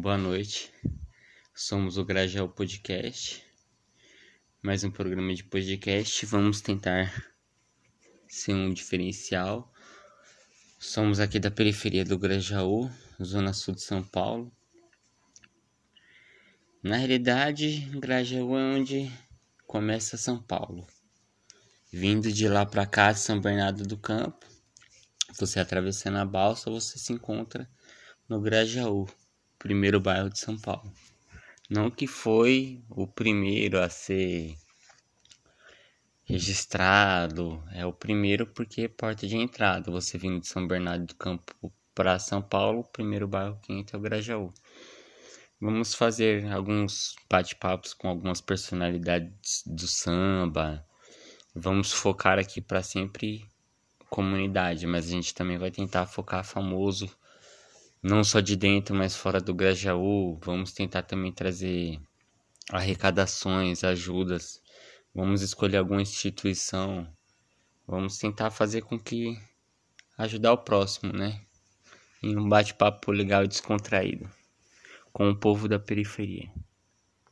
Boa noite. Somos o Grajaú Podcast. Mais um programa de podcast. Vamos tentar ser um diferencial. Somos aqui da periferia do Grajaú, zona sul de São Paulo. Na realidade, Grajaú é onde começa São Paulo. Vindo de lá para cá, de São Bernardo do Campo, você atravessando a balsa, você se encontra no Grajaú, primeiro bairro de São Paulo. Não que foi o primeiro a ser registrado, é o primeiro porque é porta de entrada. Você vindo de São Bernardo do Campo para São Paulo, o primeiro bairro que entra é o Grajaú. Vamos fazer alguns bate-papos com algumas personalidades do samba. Vamos focar aqui para sempre comunidade, mas a gente também vai tentar focar famoso não só de dentro, mas fora do Grajaú. Vamos tentar também trazer arrecadações, ajudas. Vamos escolher alguma instituição. Vamos tentar fazer com que ajudar o próximo, né? Em um bate-papo legal e descontraído com o povo da periferia.